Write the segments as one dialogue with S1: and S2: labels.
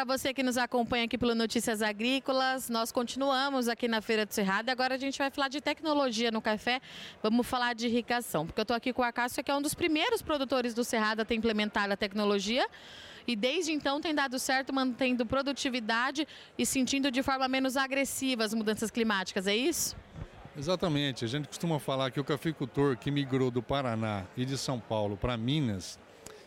S1: para você que nos acompanha aqui pelo Notícias Agrícolas. Nós continuamos aqui na Feira do Cerrado agora a gente vai falar de tecnologia no café. Vamos falar de irrigação, porque eu estou aqui com o Acácio, que é um dos primeiros produtores do Cerrado a ter implementado a tecnologia e desde então tem dado certo, mantendo produtividade e sentindo de forma menos agressiva as mudanças climáticas, é isso?
S2: Exatamente. A gente costuma falar que o cafeicultor que migrou do Paraná e de São Paulo para Minas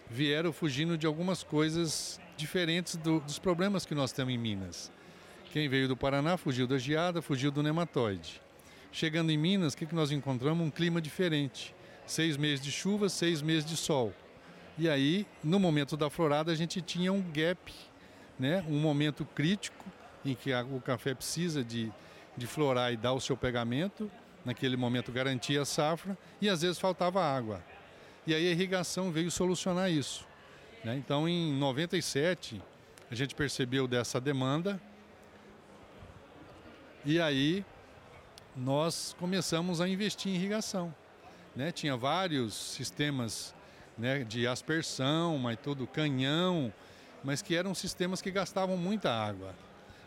S2: vieram fugindo de algumas coisas diferentes do, dos problemas que nós temos em Minas. Quem veio do Paraná fugiu da geada, fugiu do nematóide. Chegando em Minas, o que, que nós encontramos? Um clima diferente. Seis meses de chuva, seis meses de sol. E aí, no momento da florada, a gente tinha um gap, né? um momento crítico em que a, o café precisa de, de florar e dar o seu pegamento, naquele momento garantia a safra, e às vezes faltava água. E aí a irrigação veio solucionar isso. Né? Então, em 97, a gente percebeu dessa demanda, e aí nós começamos a investir em irrigação. Né? Tinha vários sistemas né, de aspersão, mas tudo canhão, mas que eram sistemas que gastavam muita água.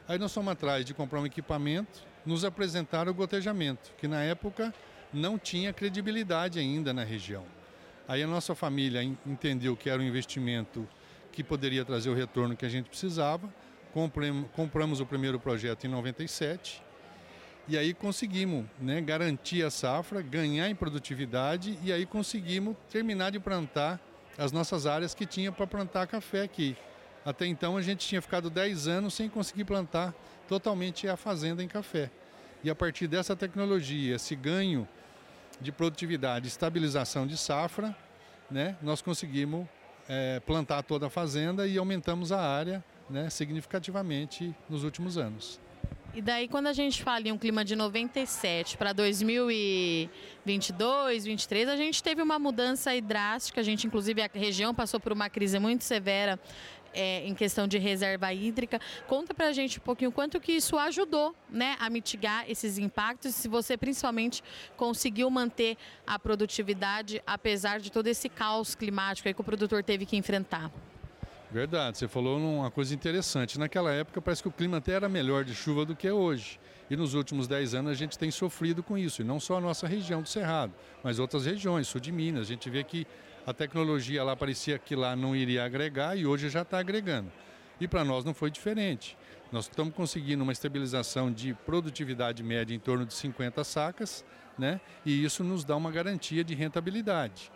S2: Aí nós fomos atrás de comprar um equipamento, nos apresentaram o gotejamento, que na época não tinha credibilidade ainda na região. Aí a nossa família entendeu que era um investimento que poderia trazer o retorno que a gente precisava. Compramos o primeiro projeto em 97 e aí conseguimos né, garantir a safra, ganhar em produtividade e aí conseguimos terminar de plantar as nossas áreas que tinha para plantar café aqui. Até então a gente tinha ficado 10 anos sem conseguir plantar totalmente a fazenda em café. E a partir dessa tecnologia, esse ganho de produtividade, estabilização de safra, né, nós conseguimos é, plantar toda a fazenda e aumentamos a área né, significativamente nos últimos anos.
S1: E daí, quando a gente fala em um clima de 97 para 2022, 2023, a gente teve uma mudança drástica. A gente, inclusive, a região passou por uma crise muito severa é, em questão de reserva hídrica. Conta para a gente um pouquinho quanto que isso ajudou né, a mitigar esses impactos, se você principalmente conseguiu manter a produtividade apesar de todo esse caos climático que o produtor teve que enfrentar.
S2: Verdade, você falou uma coisa interessante. Naquela época parece que o clima até era melhor de chuva do que é hoje. E nos últimos 10 anos a gente tem sofrido com isso. E não só a nossa região do Cerrado, mas outras regiões, sul de Minas. A gente vê que a tecnologia lá parecia que lá não iria agregar e hoje já está agregando. E para nós não foi diferente. Nós estamos conseguindo uma estabilização de produtividade média em torno de 50 sacas, né? E isso nos dá uma garantia de rentabilidade.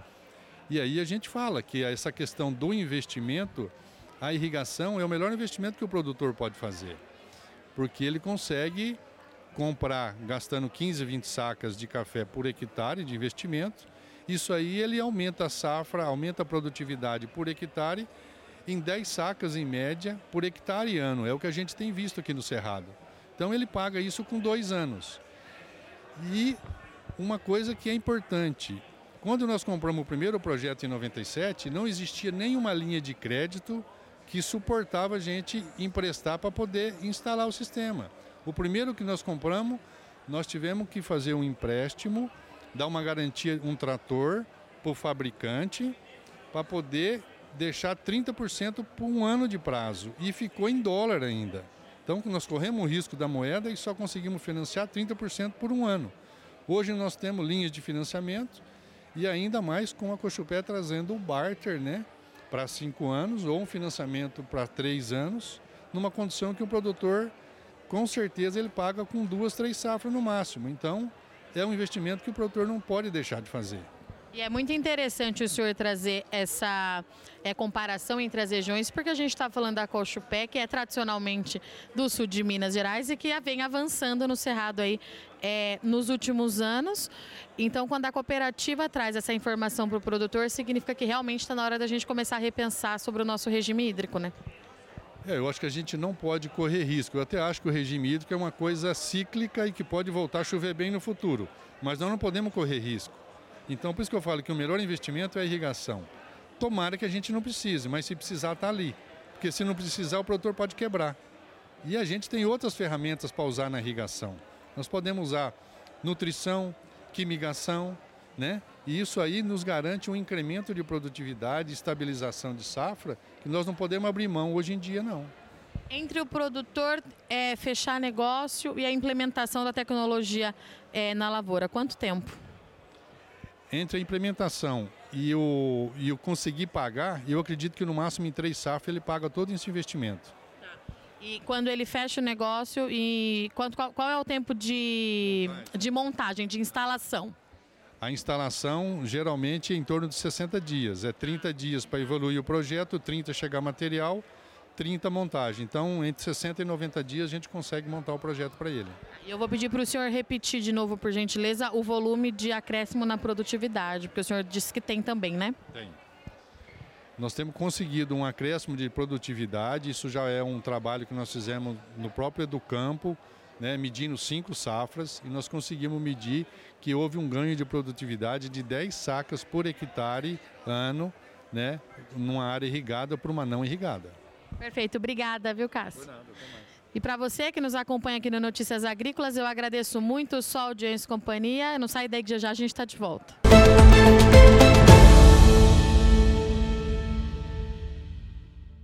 S2: E aí a gente fala que essa questão do investimento, a irrigação é o melhor investimento que o produtor pode fazer. Porque ele consegue comprar gastando 15, 20 sacas de café por hectare de investimento. Isso aí ele aumenta a safra, aumenta a produtividade por hectare em 10 sacas em média por hectare ano. É o que a gente tem visto aqui no Cerrado. Então ele paga isso com dois anos. E uma coisa que é importante, quando nós compramos o primeiro projeto em 97, não existia nenhuma linha de crédito que suportava a gente emprestar para poder instalar o sistema. O primeiro que nós compramos, nós tivemos que fazer um empréstimo, dar uma garantia, um trator para o fabricante, para poder deixar 30% por um ano de prazo. E ficou em dólar ainda. Então nós corremos o risco da moeda e só conseguimos financiar 30% por um ano. Hoje nós temos linhas de financiamento e ainda mais com a Cochupé trazendo o barter, né? Para cinco anos ou um financiamento para três anos, numa condição que o produtor, com certeza, ele paga com duas, três safras no máximo. Então, é um investimento que o produtor não pode deixar de fazer.
S1: E é muito interessante o senhor trazer essa é, comparação entre as regiões, porque a gente está falando da Cochupé, que é tradicionalmente do sul de Minas Gerais e que vem avançando no Cerrado aí é, nos últimos anos. Então, quando a cooperativa traz essa informação para o produtor, significa que realmente está na hora da gente começar a repensar sobre o nosso regime hídrico, né?
S2: É, eu acho que a gente não pode correr risco. Eu até acho que o regime hídrico é uma coisa cíclica e que pode voltar a chover bem no futuro. Mas nós não podemos correr risco. Então, por isso que eu falo que o melhor investimento é a irrigação. Tomara que a gente não precise, mas se precisar, está ali. Porque se não precisar, o produtor pode quebrar. E a gente tem outras ferramentas para usar na irrigação. Nós podemos usar nutrição, quimigação, né? E isso aí nos garante um incremento de produtividade, estabilização de safra, que nós não podemos abrir mão hoje em dia, não.
S1: Entre o produtor é, fechar negócio e a implementação da tecnologia é, na lavoura, quanto tempo?
S2: Entre a implementação e o, e o conseguir pagar, eu acredito que no máximo em três safras ele paga todo esse investimento.
S1: E quando ele fecha o negócio, e qual, qual é o tempo de, de montagem, de instalação?
S2: A instalação geralmente é em torno de 60 dias. É 30 dias para evoluir o projeto, 30 chegar material, 30 montagem. Então, entre 60 e 90 dias a gente consegue montar o projeto para ele.
S1: Eu vou pedir para o senhor repetir de novo, por gentileza, o volume de acréscimo na produtividade, porque o senhor disse que tem também, né?
S2: Tem. Nós temos conseguido um acréscimo de produtividade, isso já é um trabalho que nós fizemos no próprio Educampo, né, medindo cinco safras, e nós conseguimos medir que houve um ganho de produtividade de 10 sacas por hectare ano, né, numa área irrigada para uma não irrigada.
S1: Perfeito, obrigada, viu, Cássio? E para você que nos acompanha aqui no Notícias Agrícolas, eu agradeço muito só audiência e companhia. Não sai daí que já já a gente está de volta.